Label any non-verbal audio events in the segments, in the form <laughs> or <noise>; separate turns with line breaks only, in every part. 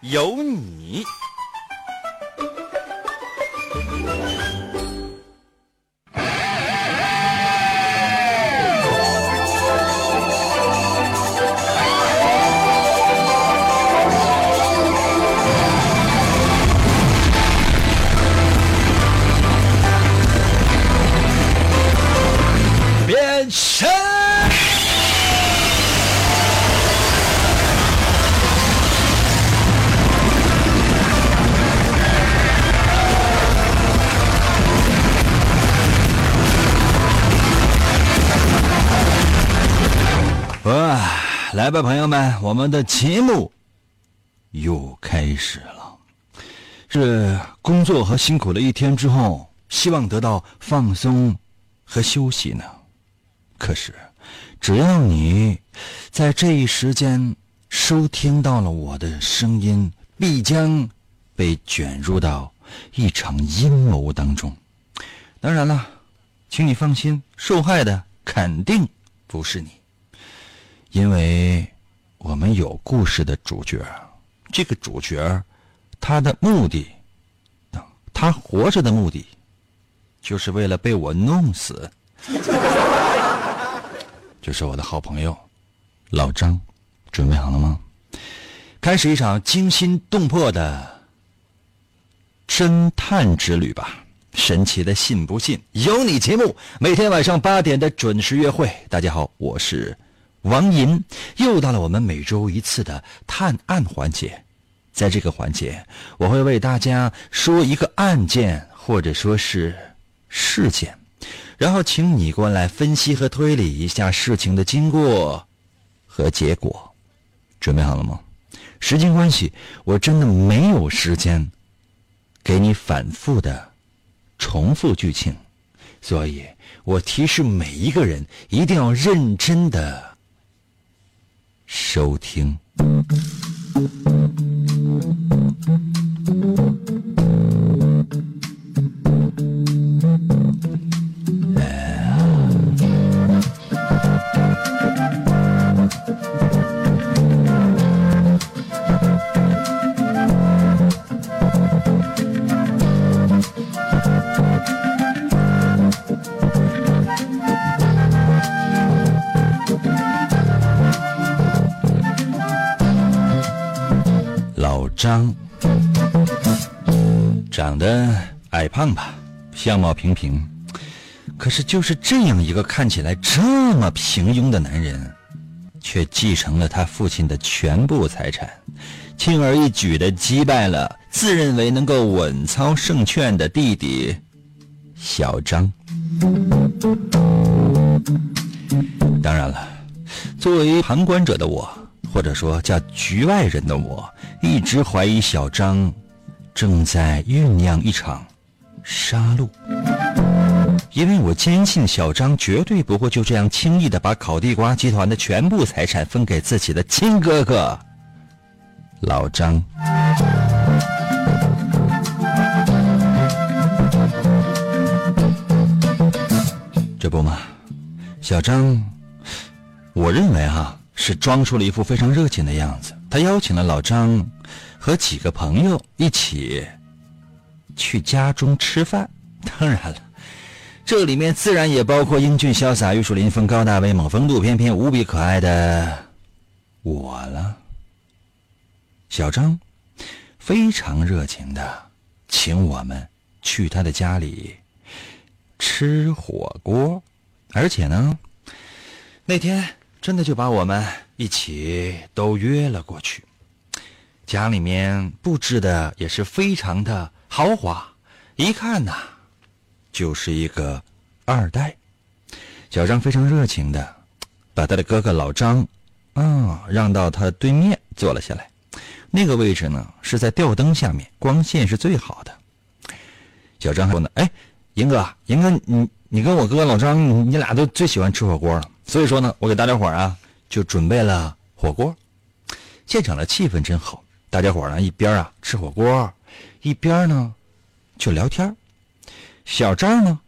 有你。来吧，朋友们，我们的节目又开始了。是工作和辛苦了一天之后，希望得到放松和休息呢。可是，只要你在这一时间收听到了我的声音，必将被卷入到一场阴谋当中。当然了，请你放心，受害的肯定不是你。因为我们有故事的主角，这个主角他的目的，他活着的目的，就是为了被我弄死。<laughs> 就是我的好朋友老张，准备好了吗？开始一场惊心动魄的侦探之旅吧！神奇的信不信由你节目，每天晚上八点的准时约会。大家好，我是。王银，又到了我们每周一次的探案环节，在这个环节，我会为大家说一个案件或者说是事件，然后请你过来分析和推理一下事情的经过和结果。准备好了吗？时间关系，我真的没有时间给你反复的重复剧情，所以我提示每一个人一定要认真的。收听。胖吧，相貌平平，可是就是这样一个看起来这么平庸的男人，却继承了他父亲的全部财产，轻而易举的击败了自认为能够稳操胜券的弟弟小张。当然了，作为旁观者的我。或者说叫局外人的我，一直怀疑小张正在酝酿一场杀戮，因为我坚信小张绝对不会就这样轻易的把烤地瓜集团的全部财产分给自己的亲哥哥老张。这不嘛，小张，我认为哈。是装出了一副非常热情的样子。他邀请了老张和几个朋友一起去家中吃饭。<laughs> 当然了，这里面自然也包括英俊潇洒、玉树临风、高大威猛、风度翩翩、无比可爱的我了。小张非常热情的请我们去他的家里吃火锅，而且呢，那天。真的就把我们一起都约了过去，家里面布置的也是非常的豪华，一看呐，就是一个二代。小张非常热情的把他的哥哥老张，啊，让到他对面坐了下来，那个位置呢是在吊灯下面，光线是最好的。小张说呢，哎，银哥，银哥，你你跟我哥老张，你俩都最喜欢吃火锅了，所以说呢，我给大家伙啊就准备了火锅。现场的气氛真好，大家伙呢一边啊吃火锅，一边呢就聊天。小张呢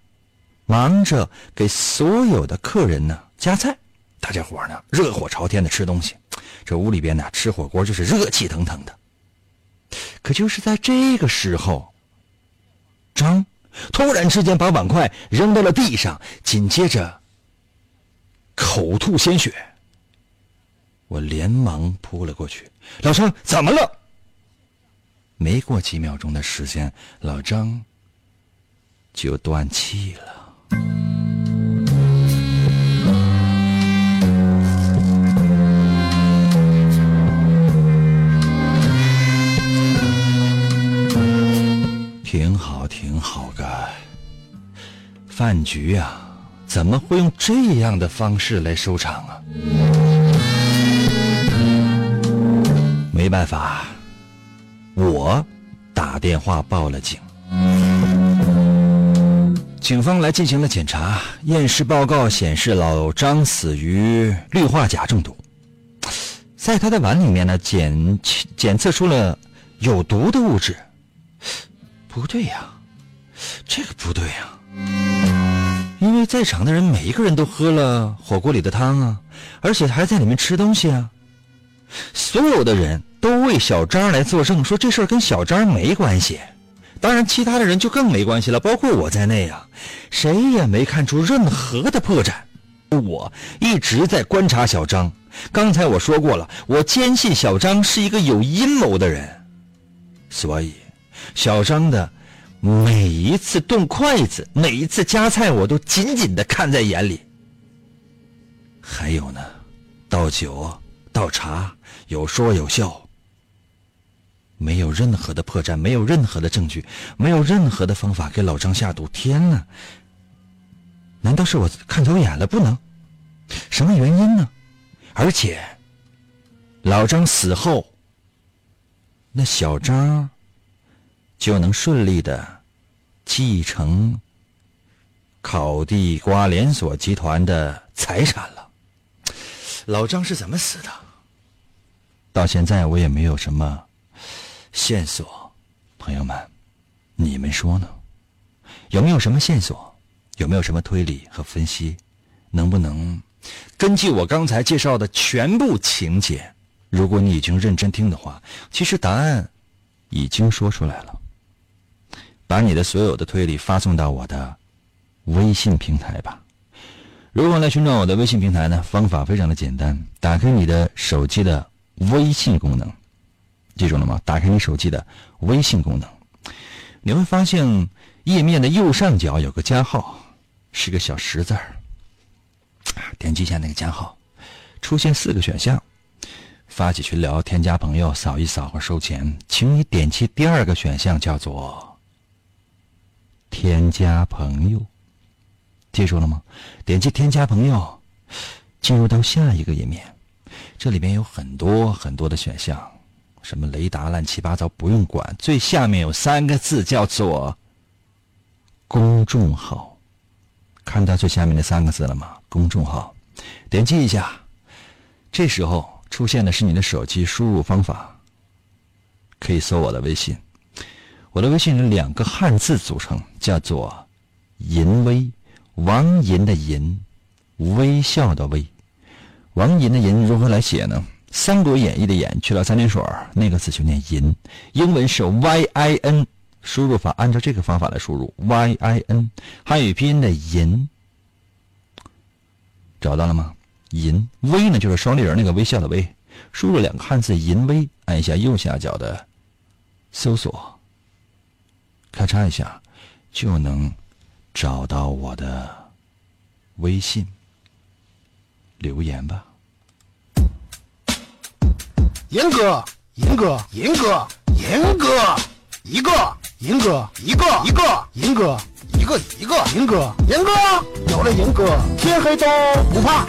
忙着给所有的客人呢夹菜，大家伙呢热火朝天的吃东西。这屋里边呢吃火锅就是热气腾腾的。可就是在这个时候。张突然之间把碗筷扔到了地上，紧接着口吐鲜血。我连忙扑了过去，老张怎么了？没过几秒钟的时间，老张就断气了。挺好，挺好个饭局啊，怎么会用这样的方式来收场啊？没办法，我打电话报了警，警方来进行了检查，验尸报告显示老张死于氯化钾中毒，在他的碗里面呢检检测出了有毒的物质。不对呀，这个不对呀，因为在场的人每一个人都喝了火锅里的汤啊，而且还在里面吃东西啊。所有的人都为小张来作证，说这事儿跟小张没关系。当然，其他的人就更没关系了，包括我在内啊，谁也没看出任何的破绽。我一直在观察小张，刚才我说过了，我坚信小张是一个有阴谋的人，所以。小张的每一次动筷子，每一次夹菜，我都紧紧的看在眼里。还有呢，倒酒、倒茶，有说有笑，没有任何的破绽，没有任何的证据，没有任何的方法给老张下毒。天哪！难道是我看走眼了？不能，什么原因呢？而且，老张死后，那小张。就能顺利的继承烤地瓜连锁集团的财产了。老张是怎么死的？到现在我也没有什么线索。朋友们，你们说呢？有没有什么线索？有没有什么推理和分析？能不能根据我刚才介绍的全部情节？如果你已经认真听的话，其实答案已经说出来了。把你的所有的推理发送到我的微信平台吧。如何来寻找我的微信平台呢？方法非常的简单，打开你的手机的微信功能，记住了吗？打开你手机的微信功能，你会发现页面的右上角有个加号，是个小十字儿。点击一下那个加号，出现四个选项：发起群聊、添加朋友、扫一扫或收钱。请你点击第二个选项，叫做。添加朋友，记住了吗？点击添加朋友，进入到下一个页面，这里面有很多很多的选项，什么雷达乱七八糟不用管。最下面有三个字叫做公众号，看到最下面的三个字了吗？公众号，点击一下，这时候出现的是你的手机输入方法，可以搜我的微信。我的微信是两个汉字组成，叫做“淫威”，王淫的淫，微笑的微。王淫的淫如何来写呢？《三国演义》的演去了三点水那个字就念淫。英文是 Y I N，输入法按照这个方法来输入 Y I N。汉语拼音的淫，找到了吗？淫微呢，就是双立人那个微笑的微。输入两个汉字“淫微”，按一下右下角的搜索。咔嚓一下，就能找到我的微信留言吧。
严哥严哥严哥严哥一个严哥一个一个严哥一个一个严哥严哥有了严哥天黑都不怕。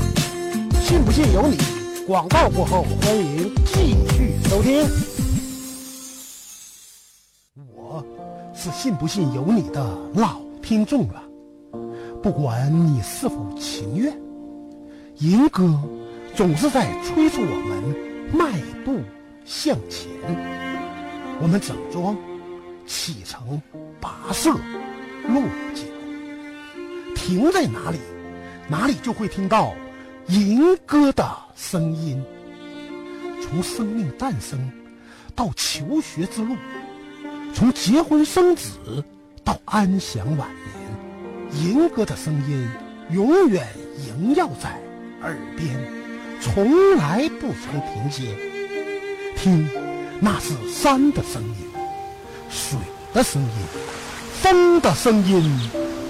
信不信由你。广告过后欢迎继续收听。我是信不信由你的老听众了不管你是否情愿严哥总是在催促我们卖步向前。我们整装启程，跋涉落脚，停在哪里，哪里就会听到银哥的声音。从生命诞生到求学之路，从结婚生子到安享晚年，银哥的声音永远萦绕在耳边，从来不曾停歇。听。那是山的声音，水的声音，风的声音，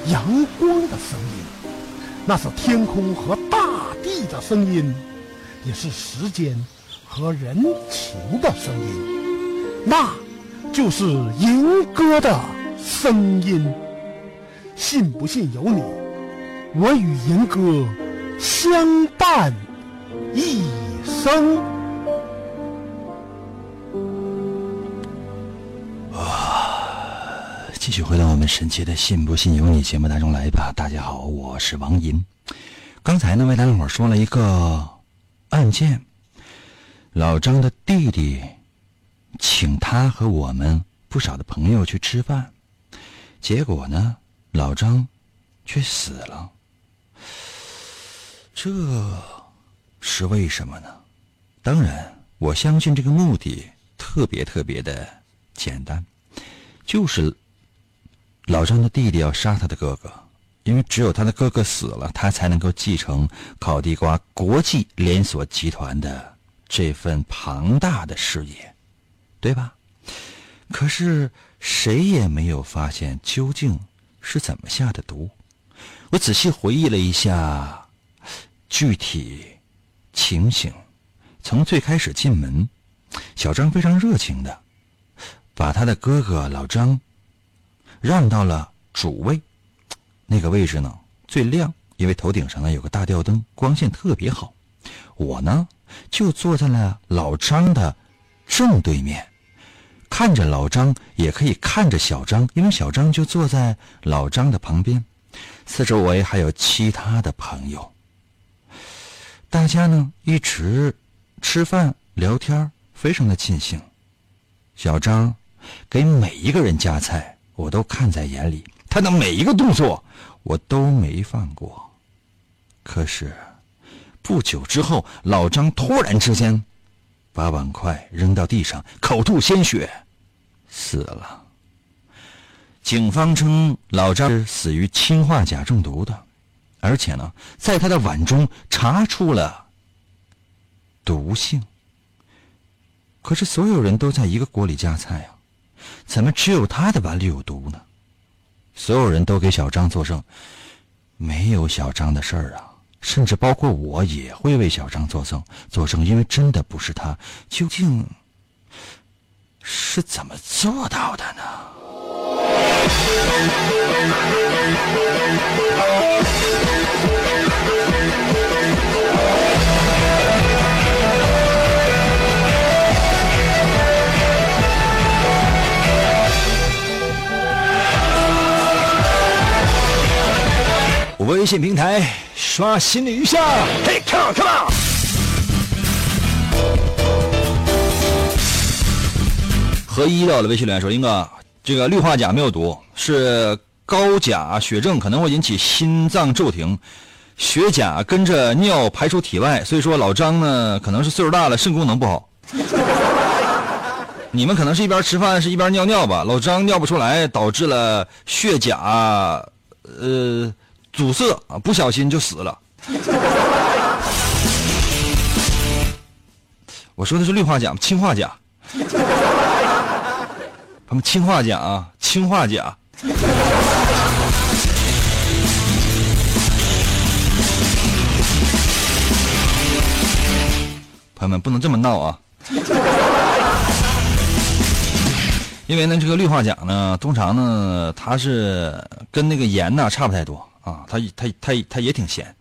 阳光的声音，那是天空和大地的声音，也是时间和人情的声音，那就是银歌的声音。信不信由你，我与银歌相伴一生。
继续回到我们神奇的“信不信由你”节目当中来吧。大家好，我是王银。刚才呢，为大家伙说了一个案件：老张的弟弟请他和我们不少的朋友去吃饭，结果呢，老张却死了。这是为什么呢？当然，我相信这个目的特别特别的简单，就是。老张的弟弟要杀他的哥哥，因为只有他的哥哥死了，他才能够继承烤地瓜国际连锁集团的这份庞大的事业，对吧？可是谁也没有发现究竟是怎么下的毒。我仔细回忆了一下具体情形，从最开始进门，小张非常热情的把他的哥哥老张。让到了主位，那个位置呢最亮，因为头顶上呢有个大吊灯，光线特别好。我呢就坐在了老张的正对面，看着老张，也可以看着小张，因为小张就坐在老张的旁边。四周围还有其他的朋友，大家呢一直吃饭聊天，非常的尽兴。小张给每一个人夹菜。我都看在眼里，他的每一个动作我都没放过。可是不久之后，老张突然之间把碗筷扔到地上，口吐鲜血，死了。警方称老张是死于氰化钾中毒的，而且呢，在他的碗中查出了毒性。可是所有人都在一个锅里夹菜啊。怎么只有他的碗里有毒呢？所有人都给小张作证，没有小张的事儿啊！甚至包括我也会为小张作证，作证，因为真的不是他。究竟是怎么做到的呢？微信平台刷新了一下，嘿，come on，come on。合一到了微信里说：“英哥，这个氯化钾没有毒，是高钾血症可能会引起心脏骤停，血钾跟着尿排出体外，所以说老张呢可能是岁数大了，肾功能不好。<laughs> 你们可能是一边吃饭是一边尿尿吧？老张尿不出来，导致了血钾，呃。”阻塞啊，不小心就死了。<laughs> 我说的是氯化钾，氢化钾。<laughs> 他们氢化钾啊，氢化钾。<laughs> 朋友们不能这么闹啊！因为呢，这个氯化钾呢，通常呢，它是跟那个盐呢差不太多。啊它它它它也挺咸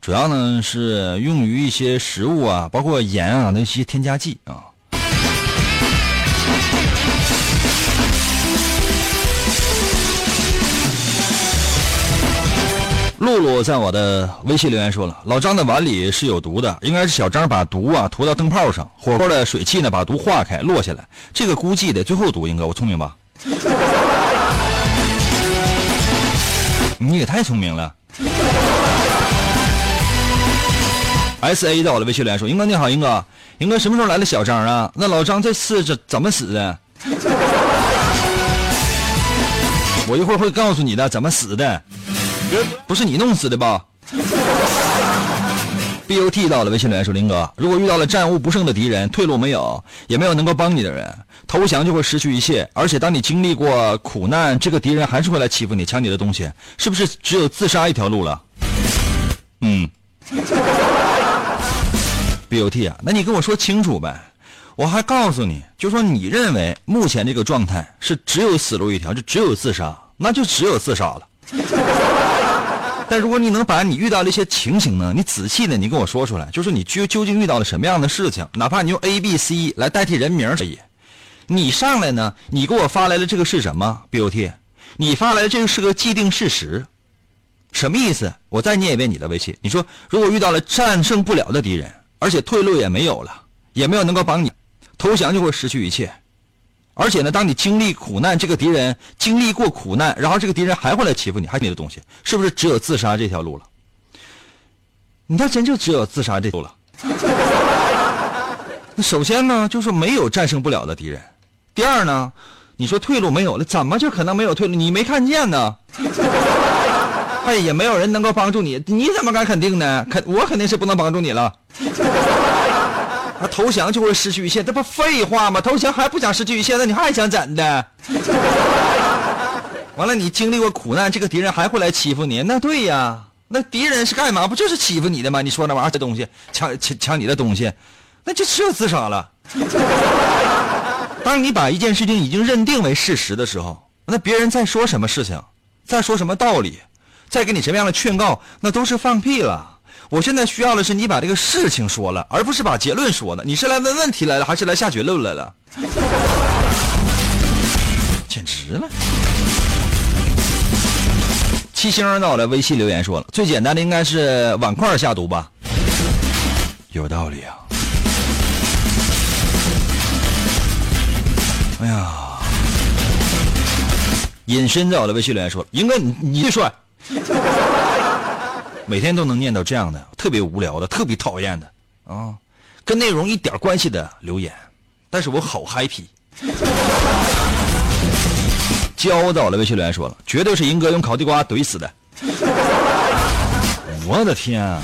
主要呢是用于一些食物啊包括盐啊那些添加剂啊。露露在我的微信留言说了老张的碗里是有毒的应该是小张把毒啊涂到灯泡上火锅的水汽呢把毒化开落下来这个估计得最后毒应该我聪明吧？你也太聪明了。S A 到我的微信留言说，英哥你好，英哥，英哥什么时候来了小张啊？那老张这次怎怎么死的？我一会儿会告诉你的怎么死的，不是你弄死的吧？B O T 到了微信留言说：“林哥，如果遇到了战无不胜的敌人，退路没有，也没有能够帮你的人，投降就会失去一切。而且当你经历过苦难，这个敌人还是会来欺负你，抢你的东西，是不是只有自杀一条路了？”嗯。<laughs> B O T 啊，那你跟我说清楚呗。我还告诉你，就说你认为目前这个状态是只有死路一条，就只有自杀，那就只有自杀了。<laughs> 但如果你能把你遇到的一些情形呢，你仔细的你跟我说出来，就是你究究竟遇到了什么样的事情，哪怕你用 A、B、C 来代替人名可以。你上来呢，你给我发来的这个是什么？B O T，你发来的这个是个既定事实，什么意思？我再念一遍你的微信，你说如果遇到了战胜不了的敌人，而且退路也没有了，也没有能够帮你。投降就会失去一切，而且呢，当你经历苦难，这个敌人经历过苦难，然后这个敌人还会来欺负你，还你的东西，是不是只有自杀这条路了？你看，真就只有自杀这路了。<laughs> 那首先呢，就是没有战胜不了的敌人；第二呢，你说退路没有了，怎么就可能没有退路？你没看见呢？<laughs> 哎，也没有人能够帮助你，你怎么敢肯定呢？肯我肯定是不能帮助你了。他，投降就会失去一切，这不废话吗？投降还不想失去一切，那你还想怎的？<laughs> 完了，你经历过苦难，这个敌人还会来欺负你？那对呀，那敌人是干嘛？不就是欺负你的吗？你说那玩意儿，这东西抢抢抢你的东西，那就只有自杀了。当你把一件事情已经认定为事实的时候，那别人再说什么事情，再说什么道理，再给你什么样的劝告，那都是放屁了。我现在需要的是你把这个事情说了，而不是把结论说了。你是来问问题来了，还是来下结论来了？<laughs> 简直了！七星到了微信留言说了，最简单的应该是碗筷下毒吧？有道理啊！哎呀，隐身在我的微信留言说，英哥你你最帅。每天都能念到这样的特别无聊的、特别讨厌的啊，跟内容一点关系的留言，但是我好 happy。<laughs> 教到了微信留言说了，绝对是英哥用烤地瓜怼死的。<laughs> 我的天啊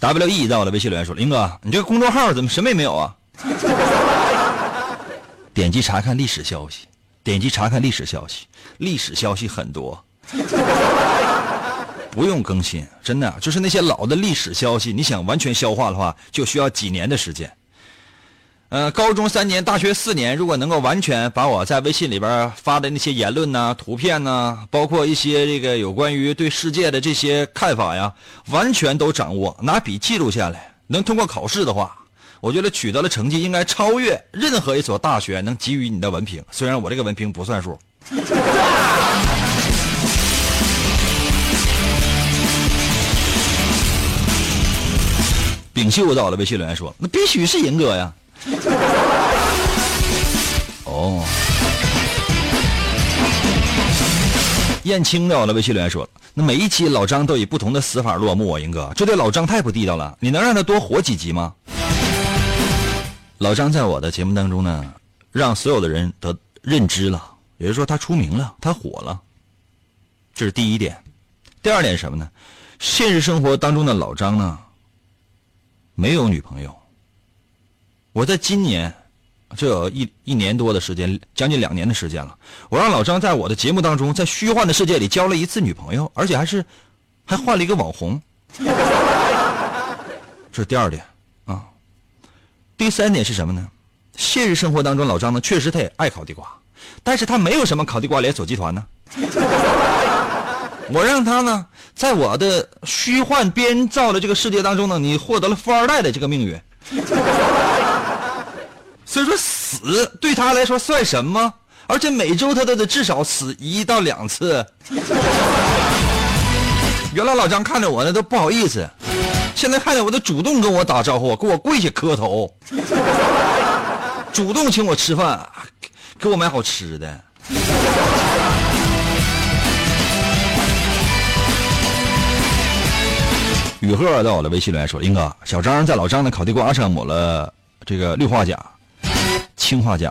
！W E 到了微信留言说，林哥，你这个公众号怎么什么也没有啊？<laughs> 点击查看历史消息，点击查看历史消息，历史消息很多。<laughs> 不用更新，真的就是那些老的历史消息，你想完全消化的话，就需要几年的时间。呃，高中三年，大学四年，如果能够完全把我在微信里边发的那些言论呐、图片呐，包括一些这个有关于对世界的这些看法呀，完全都掌握，拿笔记录下来，能通过考试的话，我觉得取得了成绩应该超越任何一所大学能给予你的文凭。虽然我这个文凭不算数。丙秀到了，微信留言说：“那必须是银哥呀。<laughs> ”哦。燕青到了，微信留言说：“那每一期老张都以不同的死法落幕啊，银哥，这对老张太不地道了。你能让他多活几集吗？”老张在我的节目当中呢，让所有的人得认知了，也就是说他出名了，他火了。这是第一点。第二点什么呢？现实生活当中的老张呢？没有女朋友。我在今年，这有一一年多的时间，将近两年的时间了。我让老张在我的节目当中，在虚幻的世界里交了一次女朋友，而且还是还换了一个网红。<laughs> 这是第二点啊。第三点是什么呢？现实生活当中，老张呢确实他也爱烤地瓜，但是他没有什么烤地瓜连锁集团呢。我让他呢，在我的虚幻编造的这个世界当中呢，你获得了富二代的这个命运。<laughs> 所以说死对他来说算什么？而且每周他都得至少死一到两次。<laughs> 原来老张看着我呢都不好意思，现在看见我都主动跟我打招呼，给我跪下磕头，<laughs> 主动请我吃饭，给我买好吃的。雨鹤到我的微信里来说：“英哥，小张在老张的烤地瓜上抹了这个氯化钾、氰化钾。”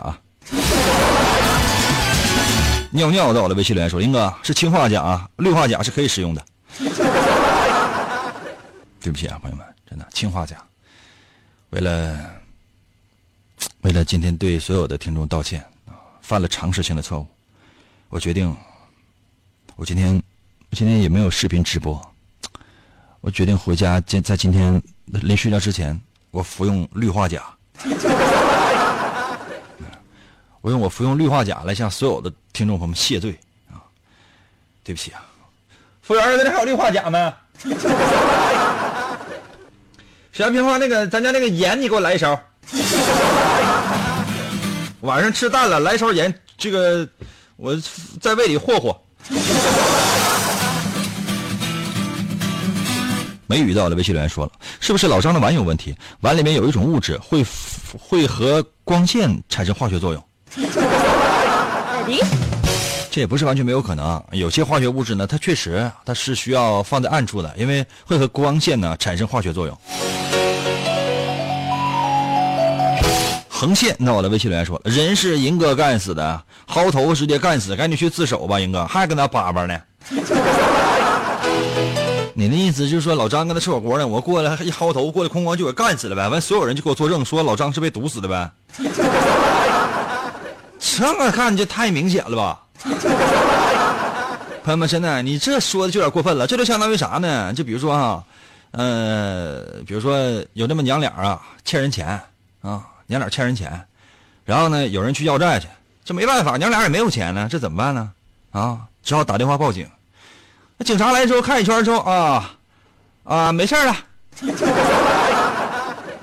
尿尿到我的微信里来说：“英哥是氰化钾，氯化钾是可以使用的。<laughs> ”对不起啊，朋友们，真的氰化钾。为了为了今天对所有的听众道歉啊，犯了常识性的错误，我决定，我今天今天也没有视频直播，我决定回家今在今天临睡觉之前，我服用氯化钾。<laughs> 我用我服用氯化钾来向所有的听众朋友们谢罪啊！对不起啊，服务员，这还有氯化钾没？<laughs> 小平花，那个咱家那个盐，你给我来一勺。晚上吃淡了，来勺盐，这个我在胃里霍霍。梅雨到了，微信留言说了，是不是老张的碗有问题？碗里面有一种物质会会和光线产生化学作用。这也不是完全没有可能，有些化学物质呢，它确实它是需要放在暗处的，因为会和光线呢产生化学作用。横线，那我的微信留言说了，人是银哥干死的，薅头直接干死，赶紧去自首吧，银哥还跟他叭叭呢。你的意思就是说老张跟他吃火锅呢，我过来一薅头过来，哐哐就给干死了呗？完，所有人就给我作证，说老张是被毒死的呗？<laughs> 这么看就太明显了吧？朋友们，真的，你这说的就有点过分了。这就相当于啥呢？就比如说哈，呃，比如说有那么娘俩啊，欠人钱啊，娘俩欠人钱，然后呢，有人去要债去，这没办法，娘俩也没有钱呢，这怎么办呢？啊，只好打电话报警。警察来之后看一圈之后啊啊，没事了。<laughs>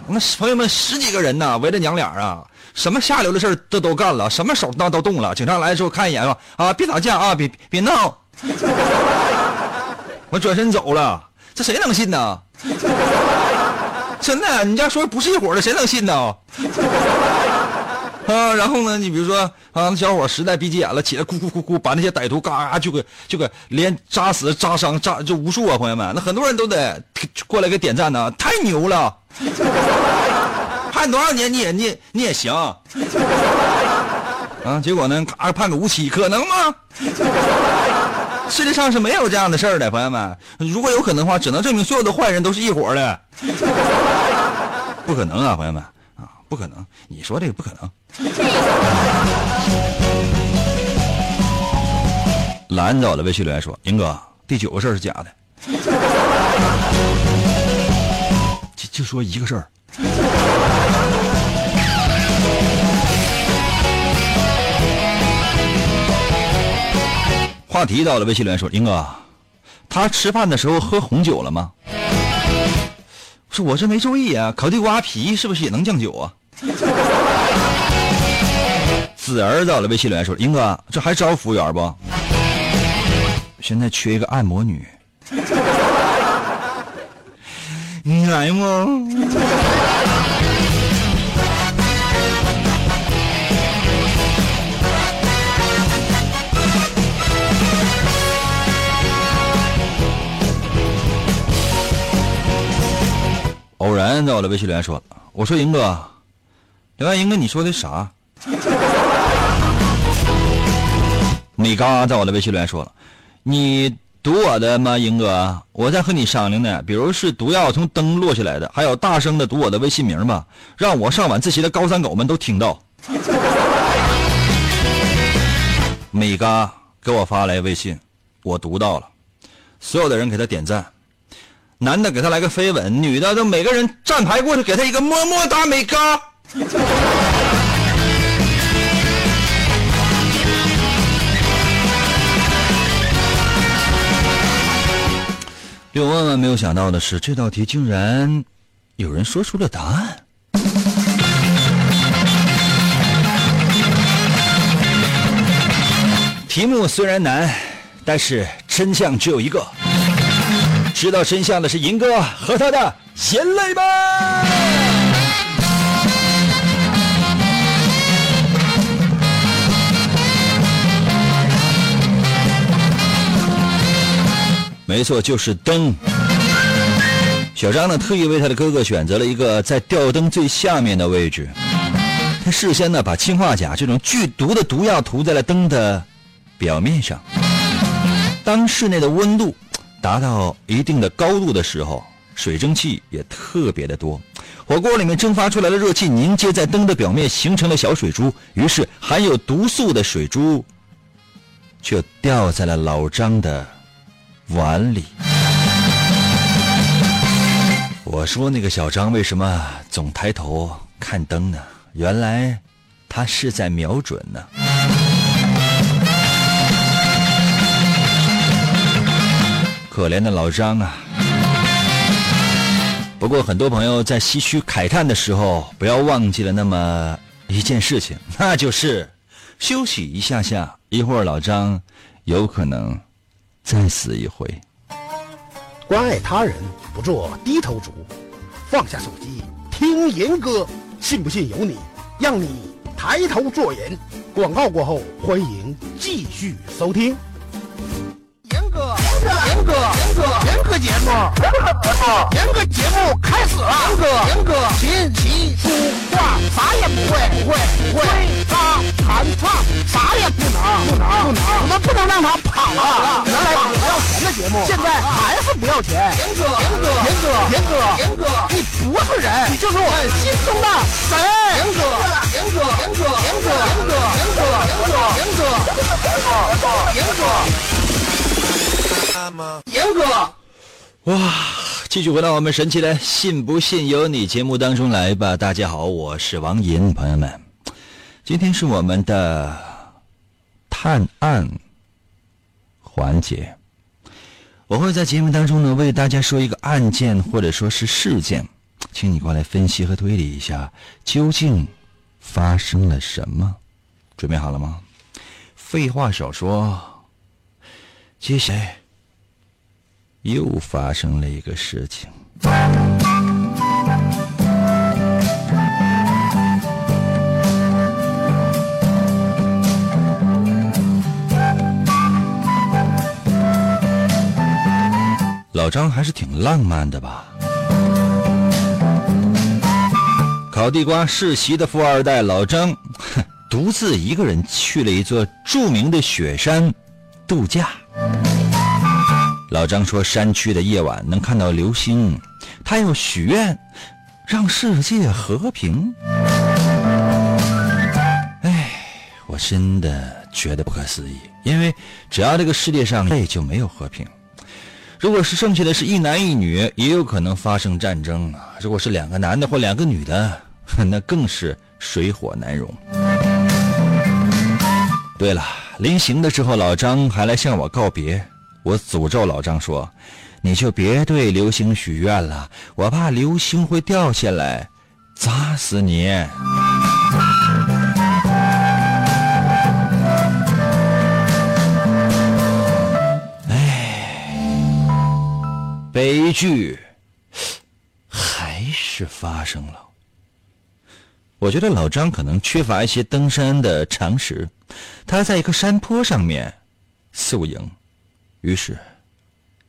那朋友们十几个人呢，围着娘俩啊。什么下流的事都都干了，什么手那都动了。警察来的时候看一眼吧，啊，别打架啊，别别闹。<laughs> 我转身走了，这谁能信呢？真的，你家说不是一伙的，谁能信呢？啊，然后呢，你比如说啊，那小伙实在逼急眼了，起来咕咕咕咕，把那些歹徒嘎嘎就给就给连扎死、扎伤、扎就无数啊，朋友们，那很多人都得过来给点赞呢，太牛了。判多少年你也你你也行，啊！结果呢，咔判个无期，可能吗？世界上是没有这样的事儿的，朋友们。如果有可能的话，只能证明所有的坏人都是一伙的，不可能啊，朋友们，不可能！你说这个不可能。蓝走了，微信留言说：“英哥，第九个事儿是假的，就就说一个事儿。”话题到了，微信留言说：“英哥，他吃饭的时候喝红酒了吗？”说：“我这没注意啊，烤地瓜皮是不是也能酱酒啊？” <laughs> 子儿在我的，微信留言说：“英哥，这还招服务员不？现在缺一个按摩女。<laughs> ”你来吗？偶然在我的微信留言说：“我说英哥，另外英哥你说的啥？”你刚刚在我的微信留言说了，你。读我的吗，英哥？我在和你商量呢。比如是毒药从灯落下来的，还有大声的读我的微信名吧，让我上晚自习的高三狗们都听到。美嘎给我发来微信，我读到了，所有的人给他点赞，男的给他来个飞吻，女的都每个人站排过去给他一个么么哒，美嘎。<laughs> 令我万万没有想到的是，这道题竟然有人说出了答案。题目虽然难，但是真相只有一个。知道真相的是银哥和他的眼泪吧。没错，就是灯。小张呢，特意为他的哥哥选择了一个在吊灯最下面的位置。他事先呢，把氰化钾这种剧毒的毒药涂在了灯的表面上。当室内的温度达到一定的高度的时候，水蒸气也特别的多，火锅里面蒸发出来的热气凝结在灯的表面，形成了小水珠。于是含有毒素的水珠就掉在了老张的。碗里，我说那个小张为什么总抬头看灯呢？原来他是在瞄准呢。可怜的老张啊！不过很多朋友在唏嘘慨叹的时候，不要忘记了那么一件事情，那就是休息一下下，一会儿老张有可能。再死一回。
关爱他人，不做低头族。放下手机，听严歌，信不信由你，让你抬头做人。广告过后，欢迎继续收听。严哥，严哥，严哥，严哥节目，严哥节目开始了。严哥，严哥，琴棋书画啥也不会，不会，不会。他弹唱啥也不能，不能，不能。我们不能让他跑了。原来不要钱的节目，现在还是不要钱。严哥，严哥，严哥，严哥，严哥，你不是人，你就是我们心中的神。严哥，严哥，严哥，严哥，严哥，严哥，严哥，严哥，严哥。严哥，
哇！继续回到我们神奇的“信不信由你”节目当中来吧。大家好，我是王银，朋友们，今天是我们的探案环节。我会在节目当中呢为大家说一个案件或者说是事件，请你过来分析和推理一下，究竟发生了什么？准备好了吗？废话少说，接下来。又发生了一个事情。老张还是挺浪漫的吧？烤地瓜世袭的富二代老张，哼 <laughs> 独自一个人去了一座著名的雪山度假。老张说：“山区的夜晚能看到流星，他要许愿，让世界和平。”哎，我真的觉得不可思议，因为只要这个世界上再就没有和平。如果是剩下的是一男一女，也有可能发生战争啊！如果是两个男的或两个女的，<laughs> 那更是水火难容。对了，临行的时候，老张还来向我告别。我诅咒老张说：“你就别对流星许愿了，我怕流星会掉下来，砸死你。”悲剧还是发生了。我觉得老张可能缺乏一些登山的常识，他在一个山坡上面宿营。于是，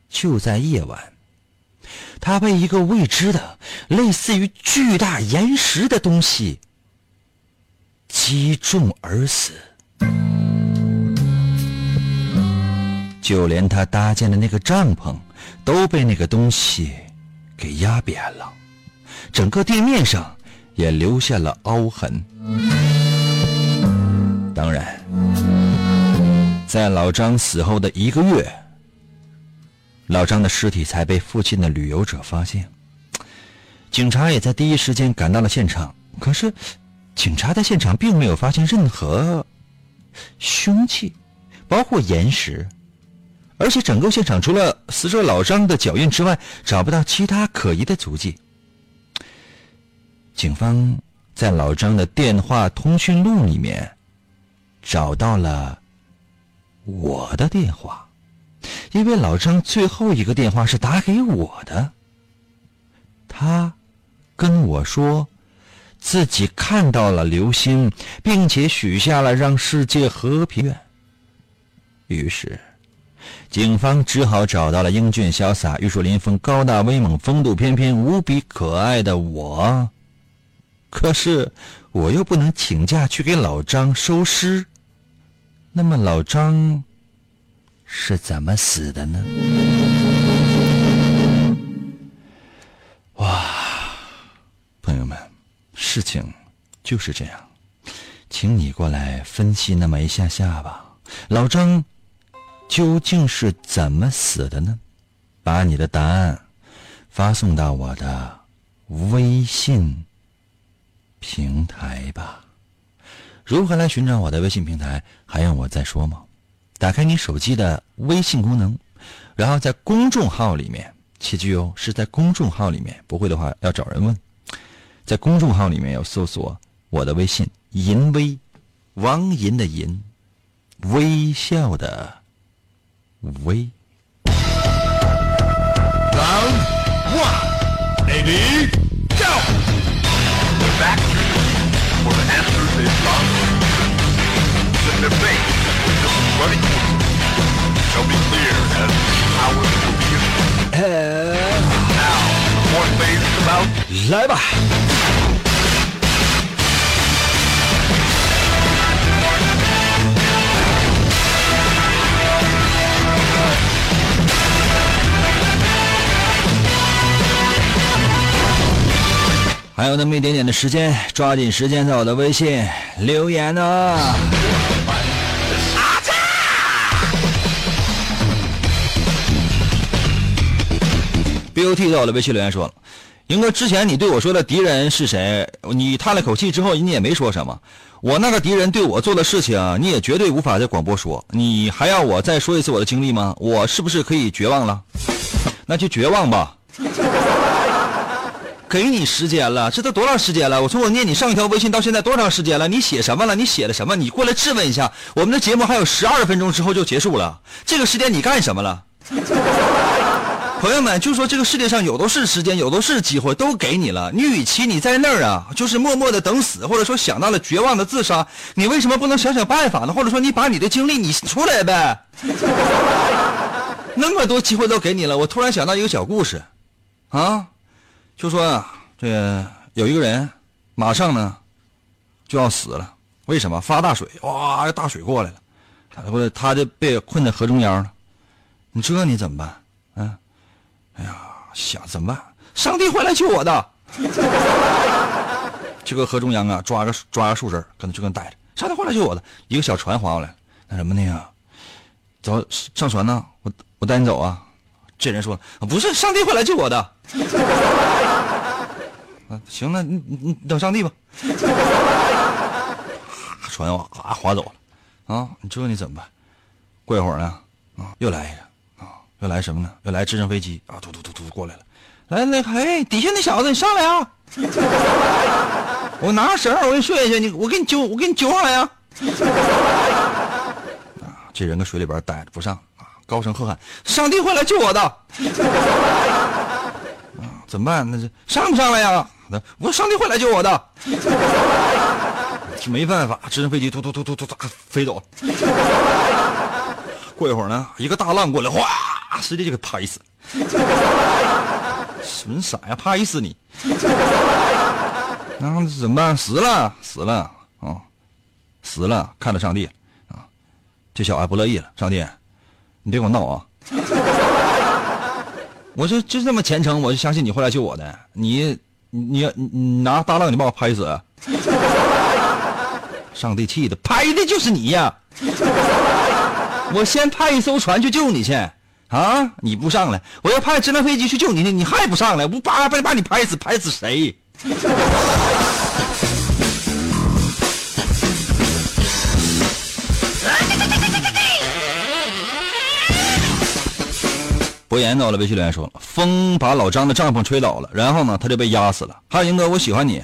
就在夜晚，他被一个未知的、类似于巨大岩石的东西击中而死。就连他搭建的那个帐篷都被那个东西给压扁了，整个地面上也留下了凹痕。当然，在老张死后的一个月。老张的尸体才被附近的旅游者发现，警察也在第一时间赶到了现场。可是，警察在现场并没有发现任何凶器，包括岩石，而且整个现场除了死者老张的脚印之外，找不到其他可疑的足迹。警方在老张的电话通讯录里面找到了我的电话，因为老张最后一个电话是打给我的。他跟我说，自己看到了流星，并且许下了让世界和平愿。于是，警方只好找到了英俊潇洒、玉树临风、高大威猛、风度翩翩、无比可爱的我。可是，我又不能请假去给老张收尸。那么，老张是怎么死的呢？哇，朋友们，事情就是这样，请你过来分析那么一下下吧。老张究竟是怎么死的呢？把你的答案发送到我的微信。平台吧，如何来寻找我的微信平台？还用我再说吗？打开你手机的微信功能，然后在公众号里面，切记哦，是在公众号里面。不会的话要找人问。在公众号里面要搜索我的微信“银微”，王银的银，微笑的微。
Round one, ready, go. back for the answers they found. The debate just running shall be clear as powers will be euh. Now, the fourth phase is about.
来还有那么一点点的时间，抓紧时间在我的微信留言呢。BOT 在我的微信留言说了：“英哥，之前你对我说的敌人是谁？你叹了口气之后，你也没说什么。我那个敌人对我做的事情，你也绝对无法在广播说。你还要我再说一次我的经历吗？我是不是可以绝望了？<laughs> 那就绝望吧。”给你时间了，这都多长时间了？我从我念你上一条微信到现在多长时间了？你写什么了？你写的什么？你过来质问一下。我们的节目还有十二分钟之后就结束了，这个时间你干什么了？<laughs> 朋友们，就说这个世界上有都是时间，有都是机会，都给你了。你与其你在那儿啊，就是默默的等死，或者说想到了绝望的自杀，你为什么不能想想办法呢？或者说你把你的经历你出来呗？<laughs> 那么多机会都给你了，我突然想到一个小故事，啊。就说啊，这有一个人，马上呢就要死了。为什么？发大水，哇，大水过来了，或者他就被困在河中央了。你这你怎么办？嗯，哎呀，想怎么办？上帝会来救我的。<laughs> 这个河中央啊，抓个抓个树枝，搁那就跟待着。上帝会来救我的。一个小船划过来，那什么呢？走上船呢？我我带你走啊。这人说：“不是，上帝会来救我的。<laughs> ”啊，行，那你你等上帝吧。<laughs> 船啊划走了，啊，你这你怎么办？过一会儿呢，啊，又来一个，啊，又来什么呢？又来直升飞机啊，突突突突过来了。来来，哎，底下那小子，你上来啊！<laughs> 我拿绳，我给你顺下去，你我给你揪，我给你揪上来呀！啊，这人搁水里边待着不上。高声喝喊：“上帝会来救我的！” <laughs> 啊，怎么办？那是上不上来呀？我上帝会来救我的。<laughs> 没办法，直升飞机突突突突突突飞走了。<laughs> 过一会儿呢，一个大浪过来，哗，直接就给拍死。损傻呀，拍死你！那怎么办？死了，死了啊，死了！看着上帝啊，这小子不乐意了，上帝。你别给我闹啊！我就就这么虔诚，我就相信你会来救我的。你你你拿大浪，你把我拍死！上帝气的，拍的就是你呀！我先派一艘船去救你去啊！你不上来，我要派直升飞机去救你去，你还不上来？我把把把你拍死，拍死谁？博言到了，微信留言说：“风把老张的帐篷吹倒了，然后呢，他就被压死了。”哈英哥，我喜欢你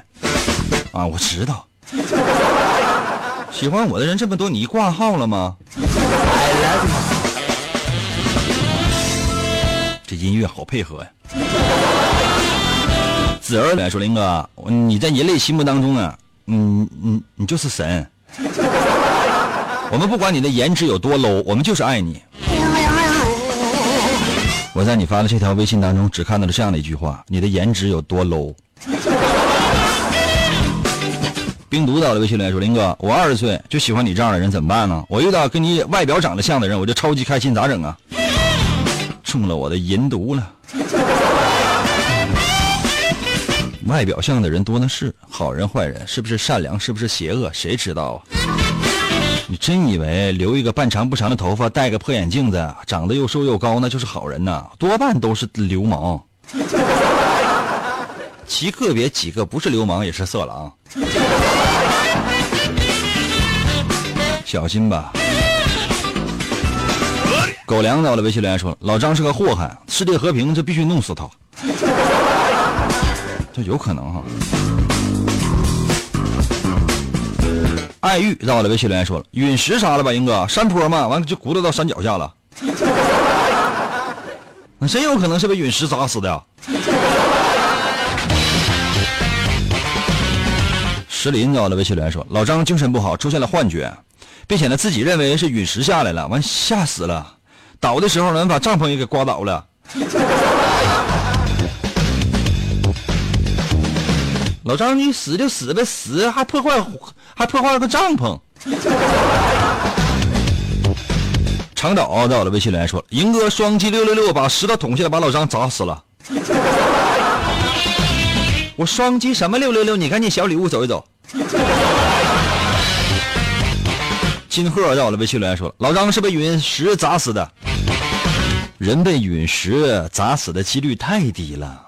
啊，我知道，喜欢我的人这么多，你挂号了吗？这音乐好配合呀！子儿来说，林哥，你在人类心目当中啊，嗯嗯，你就是神。我们不管你的颜值有多 low，我们就是爱你。我在你发的这条微信当中，只看到了这样的一句话：你的颜值有多 low。<laughs> 冰毒到了微信来说，林哥，我二十岁就喜欢你这样的人，怎么办呢？我遇到跟你外表长得像的人，我就超级开心，咋整啊？中了我的银毒了。外表像的人多的是，好人坏人是不是善良，是不是邪恶，谁知道啊？你真以为留一个半长不长的头发，戴个破眼镜子，长得又瘦又高，那就是好人呐？多半都是流氓，极个别几个不是流氓也是色狼，小心吧。狗粮到了，微信留言说：“老张是个祸害，世界和平，这必须弄死他。<laughs> ”这有可能哈。爱玉到了，微信留言说了：“陨石啥了吧，英哥，山坡嘛，完了就轱辘到山脚下了。<laughs> 那真有可能是被陨石砸死的。”石林到了，微信留言说：“老张精神不好，出现了幻觉，并且呢自己认为是陨石下来了，完吓死了，倒的时候呢把帐篷也给刮倒了。”老张，你死就死呗，死还破坏，还破坏了个帐篷。长岛在我了，微信留言说：“赢哥双击六六六，把石头捅下来，把老张砸死了。”我双击什么六六六？你赶紧小礼物走一走。金鹤在我了，微信留言说：“老张是被陨石砸死的，人被陨石砸死的几率太低了。”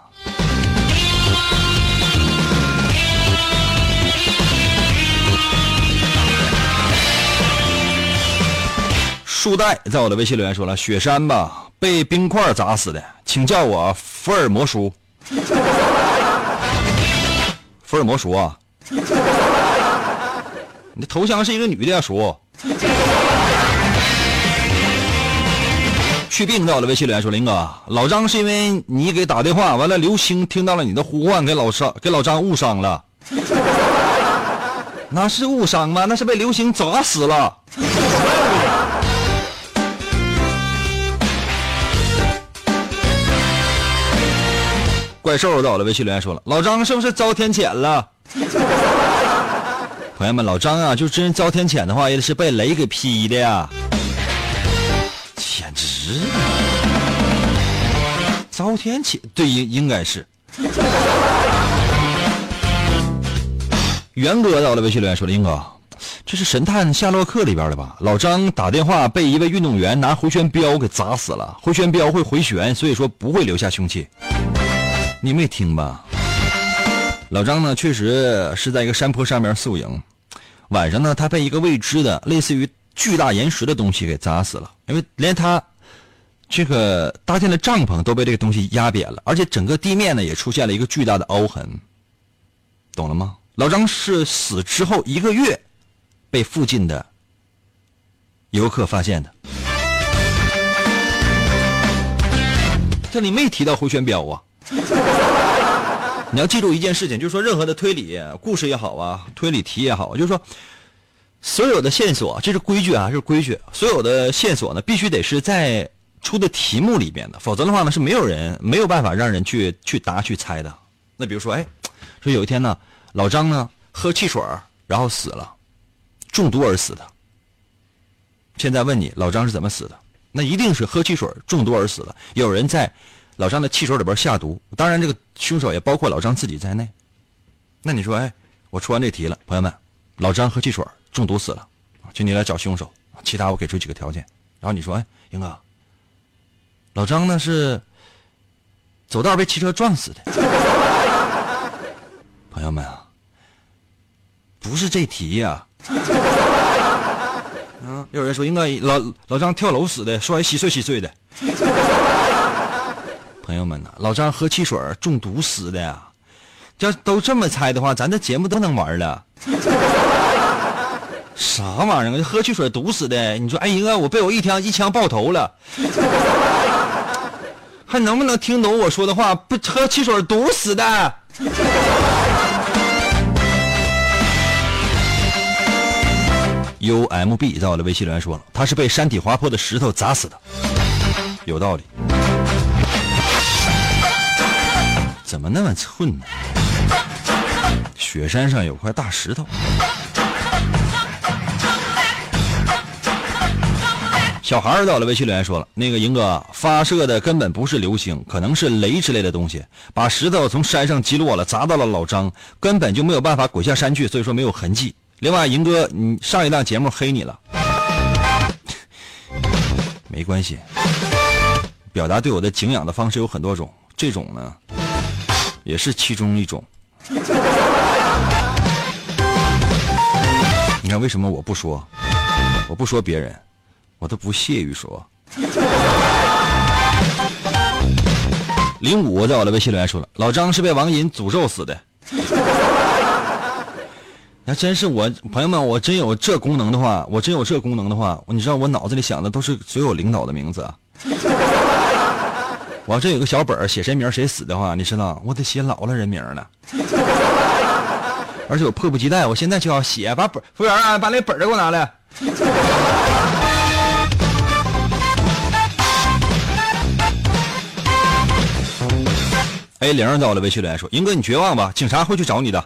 树袋在我的微信留言说了：“雪山吧，被冰块砸死的，请叫我福尔摩叔。<laughs> ”福尔摩叔啊，你的头像是一个女的啊，叔。去病在我的微信留言说：“林哥，老张是因为你给打电话，完了刘星听到了你的呼唤，给老张给老张误伤了。<laughs> 那是误伤吗？那是被刘星砸死了。”怪兽到了，微信留言说了：“老张是不是遭天谴了？” <laughs> 朋友们，老张啊，就真遭天谴的话，也是被雷给劈的呀！简直遭天谴，对，应应该是。元哥到了，微信留言说了：“英哥，这是神探夏洛克里边的吧？老张打电话被一位运动员拿回旋镖给砸死了，回旋镖会回旋，所以说不会留下凶器。”你没听吧？老张呢，确实是在一个山坡上面宿营。晚上呢，他被一个未知的、类似于巨大岩石的东西给砸死了。因为连他这个搭建的帐篷都被这个东西压扁了，而且整个地面呢也出现了一个巨大的凹痕。懂了吗？老张是死之后一个月被附近的游客发现的。这里没提到回旋镖啊。<laughs> 你要记住一件事情，就是说任何的推理故事也好啊，推理题也好，就是说所有的线索，这是规矩啊，这是规矩。所有的线索呢，必须得是在出的题目里边的，否则的话呢，是没有人没有办法让人去去答去猜的。那比如说，哎，说有一天呢，老张呢喝汽水然后死了，中毒而死的。现在问你，老张是怎么死的？那一定是喝汽水中毒而死的。有人在。老张的汽水里边下毒，当然这个凶手也包括老张自己在内。那你说，哎，我出完这题了，朋友们，老张喝汽水中毒死了，请你来找凶手。其他我给出几个条件，然后你说，哎，英哥，老张呢是走道被汽车撞死的。朋友们啊，不是这题呀。嗯，有人说，应该老老张跳楼死的，摔稀碎稀碎的。朋友们呐，老张喝汽水中毒死的呀！要都这么猜的话，咱这节目都能玩了。<laughs> 啥玩意儿？喝汽水毒死的。你说，哎英哥，我被我一枪一枪爆头了，还能不能听懂我说的话？不喝汽水毒死的。U M B 在我的微信留言说了，他是被山体滑坡的石头砸死的，有道理。怎么那么寸呢？雪山上有块大石头。小孩儿到了，微信留言说了：“那个银哥发射的根本不是流星，可能是雷之类的东西，把石头从山上击落了，砸到了老张，根本就没有办法滚下山去，所以说没有痕迹。另外，银哥，你上一档节目黑你了，没关系。表达对我的敬仰的方式有很多种，这种呢，也是其中一种。你看为什么我不说？我不说别人。”我都不屑于说。零五在我的微信留言说了，老张是被王银诅咒死的。那真是我朋友们，我真有这功能的话，我真有这功能的话，你知道我脑子里想的都是所有领导的名字。啊要这有个小本写谁名谁死的话，你知道我得写老了人名呢。而且我迫不及待，我现在就要写，把本服务员啊，把那本儿给我拿来。A 零在我的微信留言说：“英哥，你绝望吧？警察会去找你的。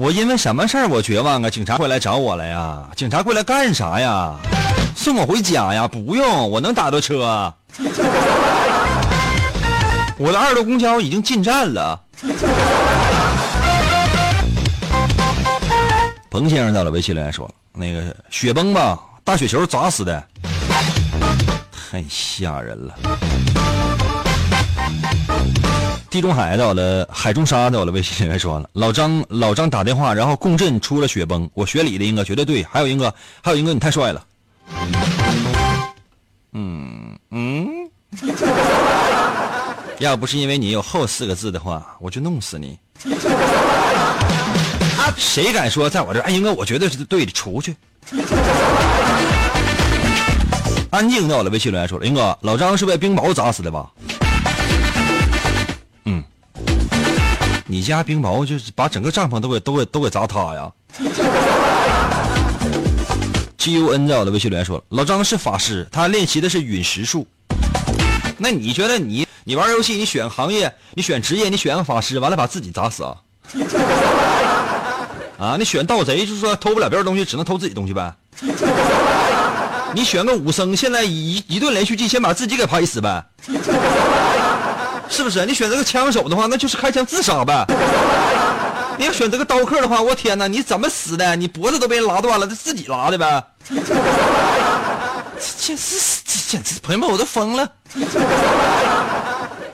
我因为什么事儿我绝望啊？警察会来找我了呀？警察会来干啥呀？送我回家呀？不用，我能打到车。<laughs> 我的二路公交已经进站了。”彭先生到了微信留言说：“那个雪崩吧，大雪球砸死的，太吓人了。”地中海到了，海中沙到了。微信留言说了，老张老张打电话，然后共振出了雪崩。我学理的，英哥绝对对。还有英哥，还有英哥，你太帅了。嗯嗯，<laughs> 要不是因为你有后四个字的话，我就弄死你。谁敢说在我这？哎，英哥，我绝对是对的。出去。安静到了。微信留言说了，英哥，老张是被冰雹砸死的吧？你家冰雹就是把整个帐篷都给都给都给砸塌呀！<laughs> G U N 在我的微信留言说了，老张是法师，他练习的是陨石术。那你觉得你你玩游戏，你选行业，你选职业，你选个法师，完了把自己砸死啊？<laughs> 啊，你选盗贼，就是说偷不了别人东西，只能偷自己东西呗？你选个武僧，现在一一顿连续技，先把自己给拍死呗？是不是？你选择个枪手的话，那就是开枪自杀呗。你要选择个刀客的话，我天哪，你怎么死的？你脖子都被人拉断了，他自己拉的呗。这是这简直，朋友们，我都疯了。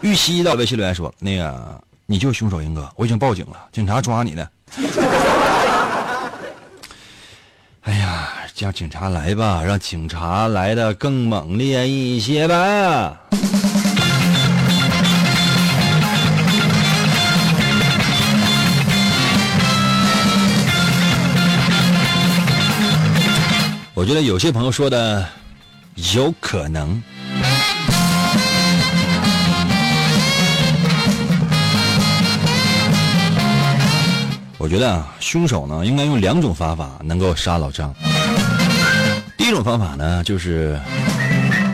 玉溪的微信留言说：“那个，你就是凶手，英哥，我已经报警了，警察抓你呢。”哎呀，叫警察来吧，让警察来的更猛烈一些吧。我觉得有些朋友说的有可能。我觉得啊，凶手呢应该用两种方法能够杀老张。第一种方法呢就是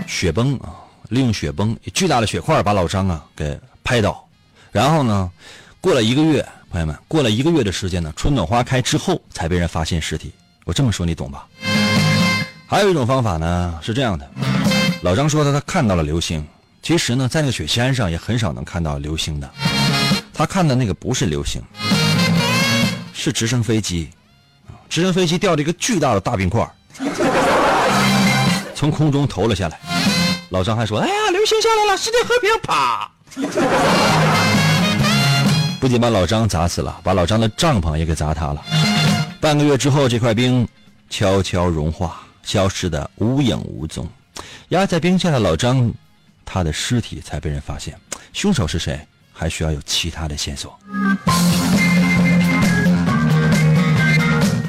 雪崩啊，利用雪崩巨大的雪块把老张啊给拍倒，然后呢过了一个月，朋友们过了一个月的时间呢，春暖花开之后才被人发现尸体。我这么说你懂吧？还有一种方法呢，是这样的。老张说的，他看到了流星。其实呢，在那个雪山上也很少能看到流星的。他看的那个不是流星，是直升飞机。直升飞机掉了一个巨大的大冰块，<laughs> 从空中投了下来。老张还说：“哎呀，流星下来了，世界和平！”啪！不仅把老张砸死了，把老张的帐篷也给砸塌了。半个月之后，这块冰悄悄融化。消失的无影无踪，压在冰下的老张，他的尸体才被人发现。凶手是谁？还需要有其他的线索。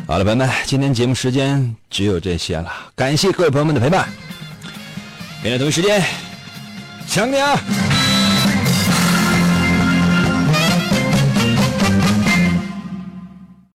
好了，朋友们，今天节目时间只有这些了，感谢各位朋友们的陪伴。明天同一时间，想你啊！